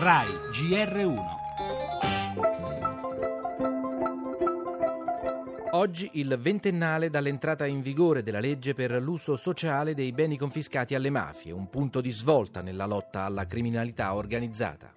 RAI GR1 Oggi il ventennale dall'entrata in vigore della legge per l'uso sociale dei beni confiscati alle mafie, un punto di svolta nella lotta alla criminalità organizzata.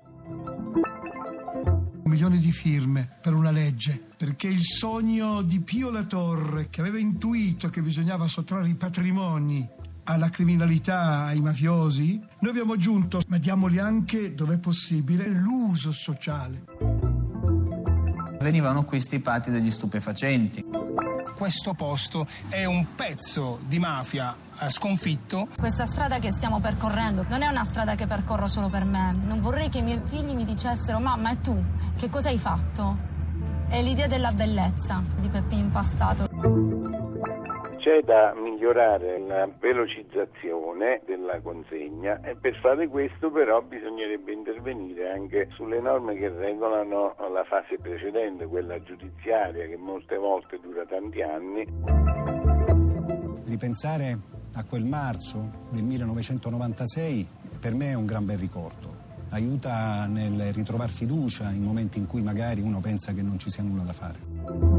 Milioni di firme per una legge, perché il sogno di Pio La Torre, che aveva intuito che bisognava sottrarre i patrimoni alla criminalità, ai mafiosi, noi abbiamo aggiunto, ma diamoli anche, dove è possibile, l'uso sociale. Venivano qui stipati degli stupefacenti. Questo posto è un pezzo di mafia eh, sconfitto. Questa strada che stiamo percorrendo non è una strada che percorro solo per me. Non vorrei che i miei figli mi dicessero mamma e tu che cosa hai fatto? È l'idea della bellezza di Peppi impastato. C'è da migliorare la velocizzazione della consegna e per fare questo però bisognerebbe intervenire anche sulle norme che regolano la fase precedente, quella giudiziaria che molte volte dura tanti anni. Ripensare a quel marzo del 1996 per me è un gran bel ricordo aiuta nel ritrovare fiducia in momenti in cui magari uno pensa che non ci sia nulla da fare.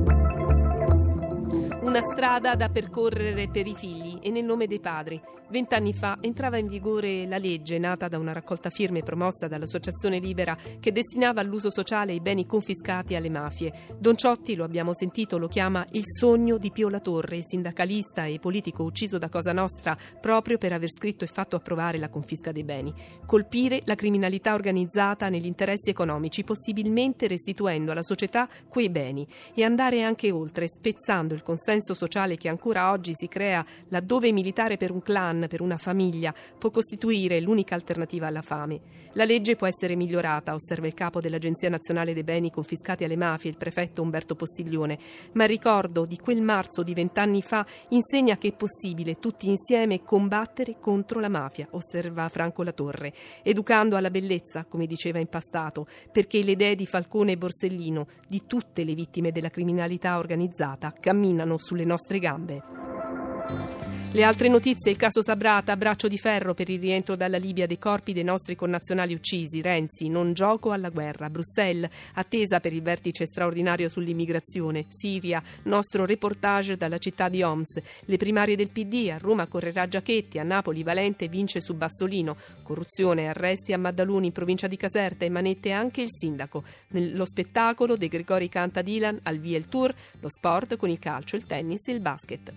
Una strada da percorrere per i figli e nel nome dei padri. Vent'anni fa entrava in vigore la legge nata da una raccolta firme promossa dall'Associazione Libera che destinava all'uso sociale i beni confiscati alle mafie. Don Ciotti, lo abbiamo sentito, lo chiama il sogno di Pio La Torre, sindacalista e politico ucciso da Cosa Nostra proprio per aver scritto e fatto approvare la confisca dei beni. Colpire la criminalità organizzata negli interessi economici, possibilmente restituendo alla società quei beni e andare anche oltre, spezzando il consenso consenso sociale che ancora oggi si crea laddove militare per un clan, per una famiglia, può costituire l'unica alternativa alla fame. La legge può essere migliorata, osserva il capo dell'Agenzia Nazionale dei Beni Confiscati alle Mafie, il prefetto Umberto Postiglione, ma il ricordo di quel marzo di vent'anni fa insegna che è possibile tutti insieme combattere contro la mafia, osserva Franco Latorre, educando alla bellezza, come diceva Impastato, perché le idee di Falcone e Borsellino, di tutte le vittime della criminalità organizzata, camminano sulle nostre gambe. Le altre notizie, il caso Sabrata, braccio di ferro per il rientro dalla Libia dei corpi dei nostri connazionali uccisi, Renzi, non gioco alla guerra, Bruxelles, attesa per il vertice straordinario sull'immigrazione, Siria, nostro reportage dalla città di Homs, le primarie del PD, a Roma correrà Giachetti, a Napoli Valente vince su Bassolino, corruzione, arresti a Maddaluni in provincia di Caserta e manette anche il sindaco, nello spettacolo De Gregori canta Dylan, al via il tour, lo sport con il calcio, il tennis e il basket.